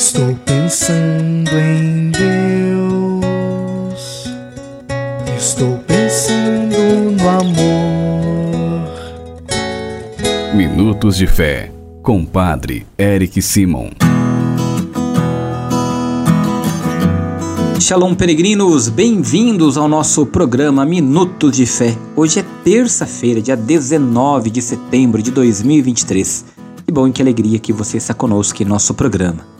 Estou pensando em Deus. Estou pensando no amor. Minutos de Fé, com Padre Eric Simon. Shalom, peregrinos, bem-vindos ao nosso programa Minutos de Fé. Hoje é terça-feira, dia 19 de setembro de 2023. Que bom e que alegria que você está conosco em nosso programa.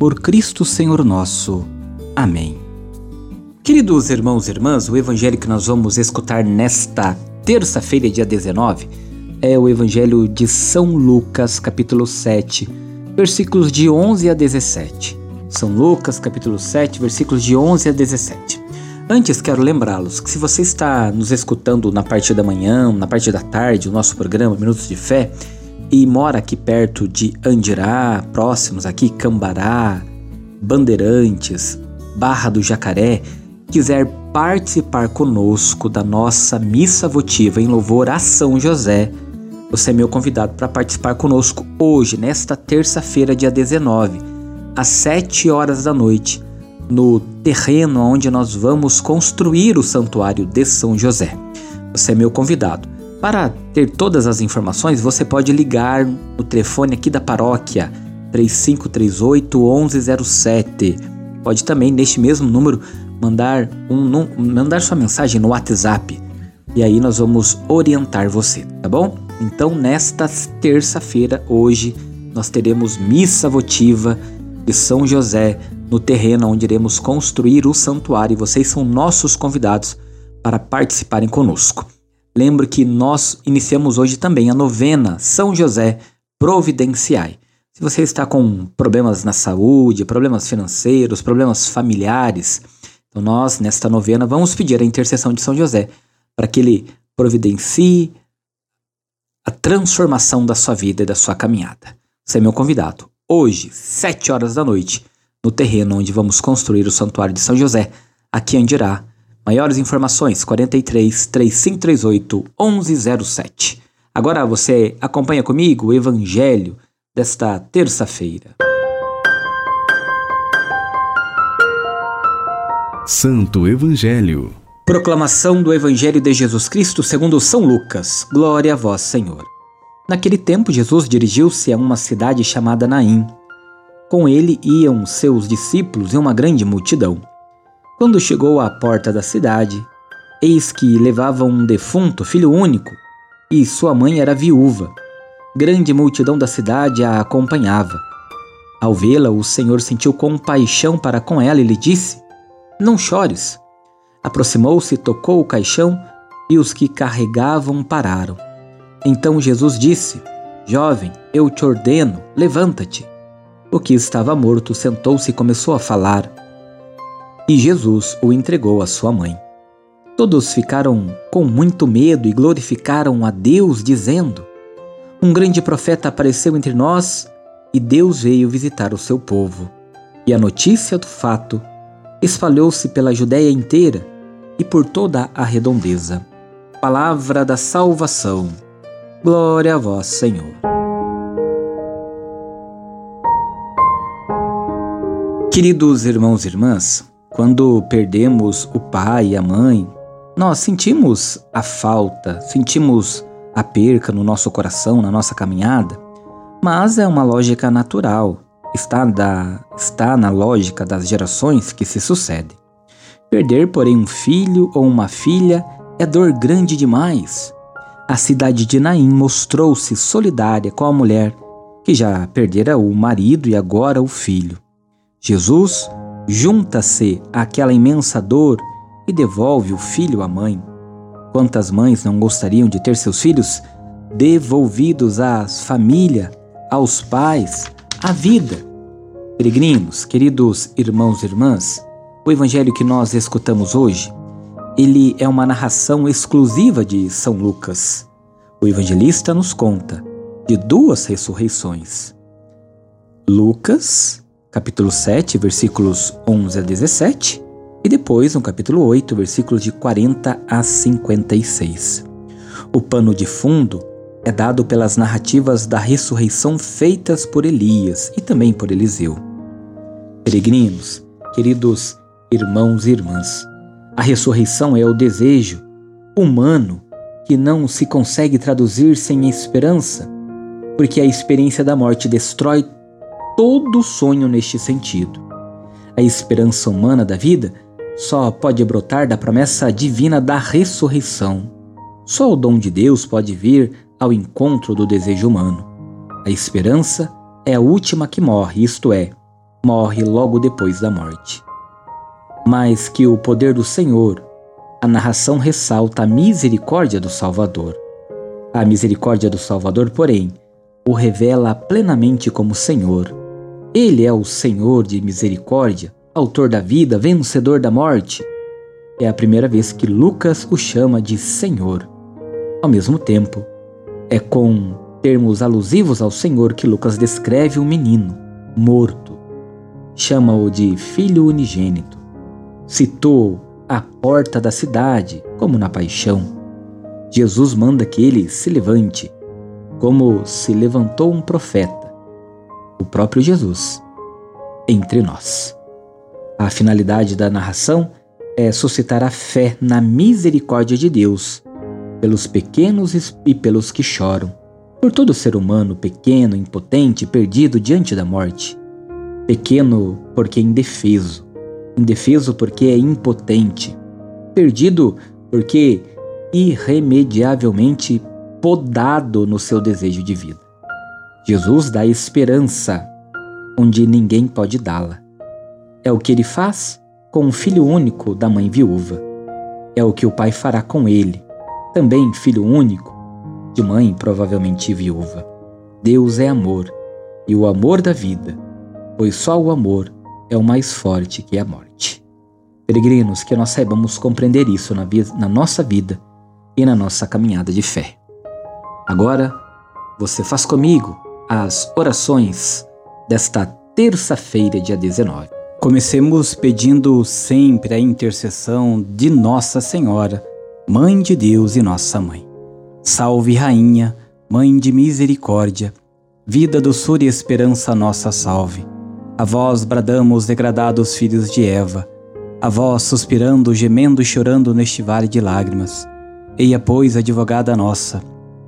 Por Cristo Senhor nosso. Amém. Queridos irmãos e irmãs, o evangelho que nós vamos escutar nesta terça-feira, dia 19, é o evangelho de São Lucas, capítulo 7, versículos de 11 a 17. São Lucas, capítulo 7, versículos de 11 a 17. Antes, quero lembrá-los que se você está nos escutando na parte da manhã, na parte da tarde, o nosso programa Minutos de Fé, e mora aqui perto de Andirá, próximos aqui, Cambará, Bandeirantes, Barra do Jacaré, quiser participar conosco da nossa missa votiva em louvor a São José, você é meu convidado para participar conosco hoje, nesta terça-feira, dia 19, às 7 horas da noite, no terreno onde nós vamos construir o Santuário de São José. Você é meu convidado. Para ter todas as informações, você pode ligar no telefone aqui da paróquia 3538 1107. Pode também, neste mesmo número, mandar, um, mandar sua mensagem no WhatsApp. E aí nós vamos orientar você, tá bom? Então, nesta terça-feira, hoje, nós teremos missa votiva de São José no terreno onde iremos construir o santuário e vocês são nossos convidados para participarem conosco. Lembre que nós iniciamos hoje também a novena São José Providenciai. Se você está com problemas na saúde, problemas financeiros, problemas familiares, então nós, nesta novena, vamos pedir a intercessão de São José para que ele providencie a transformação da sua vida e da sua caminhada. Você é meu convidado hoje, 7 horas da noite, no terreno onde vamos construir o Santuário de São José, aqui em Andirá. Maiores informações 43 3538 1107. Agora você acompanha comigo o Evangelho desta terça-feira. Santo Evangelho. Proclamação do Evangelho de Jesus Cristo segundo São Lucas. Glória a vós, Senhor. Naquele tempo, Jesus dirigiu-se a uma cidade chamada Naim. Com ele iam seus discípulos e uma grande multidão. Quando chegou à porta da cidade, eis que levavam um defunto, filho único, e sua mãe era viúva. Grande multidão da cidade a acompanhava. Ao vê-la, o Senhor sentiu compaixão para com ela e lhe disse: Não chores. Aproximou-se, tocou o caixão e os que carregavam pararam. Então Jesus disse: Jovem, eu te ordeno, levanta-te. O que estava morto sentou-se e começou a falar. E Jesus o entregou à sua mãe. Todos ficaram com muito medo e glorificaram a Deus, dizendo: Um grande profeta apareceu entre nós e Deus veio visitar o seu povo. E a notícia do fato espalhou-se pela Judéia inteira e por toda a redondeza. Palavra da salvação. Glória a vós, Senhor. Queridos irmãos e irmãs, quando perdemos o pai e a mãe, nós sentimos a falta, sentimos a perca no nosso coração, na nossa caminhada, mas é uma lógica natural, está, da, está na lógica das gerações que se sucedem. Perder, porém, um filho ou uma filha é dor grande demais. A cidade de Naim mostrou-se solidária com a mulher que já perdera o marido e agora o filho. Jesus junta-se àquela imensa dor e devolve o filho à mãe. Quantas mães não gostariam de ter seus filhos devolvidos à família, aos pais, à vida? Peregrinos, queridos irmãos e irmãs, o evangelho que nós escutamos hoje, ele é uma narração exclusiva de São Lucas. O evangelista nos conta de duas ressurreições. Lucas, capítulo 7, versículos 11 a 17, e depois no capítulo 8, versículos de 40 a 56. O pano de fundo é dado pelas narrativas da ressurreição feitas por Elias e também por Eliseu. Peregrinos, queridos irmãos e irmãs, a ressurreição é o desejo humano que não se consegue traduzir sem esperança, porque a experiência da morte destrói todo sonho neste sentido. A esperança humana da vida só pode brotar da promessa divina da ressurreição. Só o dom de Deus pode vir ao encontro do desejo humano. A esperança é a última que morre, isto é, morre logo depois da morte. Mais que o poder do Senhor, a narração ressalta a misericórdia do Salvador. A misericórdia do Salvador, porém, o revela plenamente como Senhor. Ele é o Senhor de misericórdia, autor da vida, vencedor da morte. É a primeira vez que Lucas o chama de Senhor. Ao mesmo tempo, é com termos alusivos ao Senhor que Lucas descreve o menino morto. Chama-o de filho unigênito. Citou a porta da cidade, como na paixão. Jesus manda que ele se levante, como se levantou um profeta, o próprio Jesus, entre nós. A finalidade da narração é suscitar a fé na misericórdia de Deus, pelos pequenos e pelos que choram, por todo ser humano pequeno, impotente, perdido diante da morte. Pequeno porque é indefeso, indefeso porque é impotente, perdido porque irremediavelmente podado no seu desejo de vida. Jesus dá esperança onde ninguém pode dá-la. É o que ele faz com o filho único da mãe viúva. É o que o pai fará com ele, também filho único, de mãe provavelmente viúva. Deus é amor, e o amor da vida, pois só o amor é o mais forte que a morte. Peregrinos, que nós saibamos compreender isso na, na nossa vida e na nossa caminhada de fé. Agora, você faz comigo as orações desta terça-feira, dia 19. Comecemos pedindo sempre a intercessão de Nossa Senhora, Mãe de Deus e Nossa Mãe. Salve, Rainha, Mãe de Misericórdia, vida, doçura e esperança nossa salve. A vós bradamos, degradados filhos de Eva, a vós suspirando, gemendo e chorando neste vale de lágrimas. Eia, pois, advogada nossa,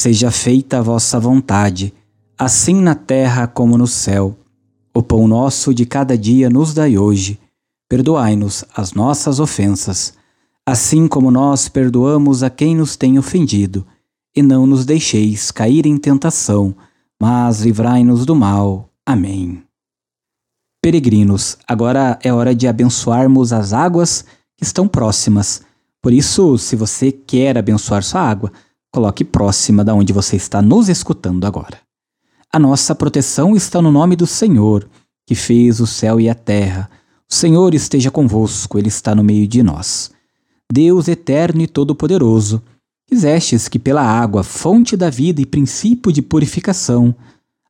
seja feita a vossa vontade, assim na terra como no céu. O pão nosso de cada dia nos dai hoje perdoai-nos as nossas ofensas, assim como nós perdoamos a quem nos tem ofendido, e não nos deixeis cair em tentação, mas livrai-nos do mal. Amém. Peregrinos, agora é hora de abençoarmos as águas que estão próximas. Por isso, se você quer abençoar sua água, coloque próxima da onde você está nos escutando agora. A nossa proteção está no nome do Senhor, que fez o céu e a terra o Senhor esteja convosco, Ele está no meio de nós. Deus eterno e todo-poderoso, quisestes que pela água, fonte da vida e princípio de purificação,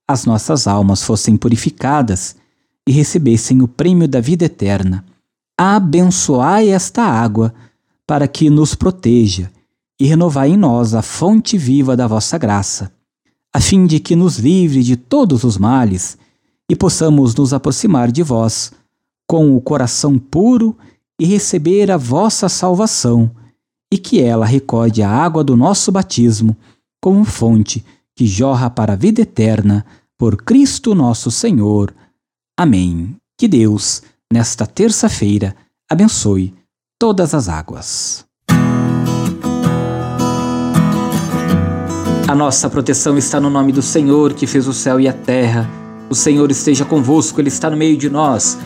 as nossas almas fossem purificadas e recebessem o prêmio da vida eterna. Abençoai esta água, para que nos proteja e renovai em nós a fonte viva da vossa graça, a fim de que nos livre de todos os males e possamos nos aproximar de vós com o coração puro e receber a vossa salvação, e que ela recorde a água do nosso batismo como fonte que jorra para a vida eterna por Cristo nosso Senhor. Amém. Que Deus, nesta terça-feira, abençoe todas as águas. A nossa proteção está no nome do Senhor que fez o céu e a terra. O Senhor esteja convosco, Ele está no meio de nós.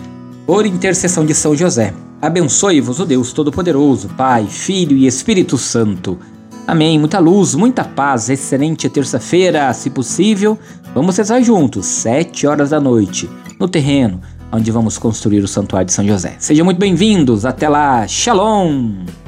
Por intercessão de São José, abençoe-vos o Deus Todo-Poderoso, Pai, Filho e Espírito Santo. Amém. Muita luz, muita paz, excelente terça-feira, se possível. Vamos rezar juntos, sete horas da noite, no terreno onde vamos construir o Santuário de São José. Sejam muito bem-vindos. Até lá. Shalom!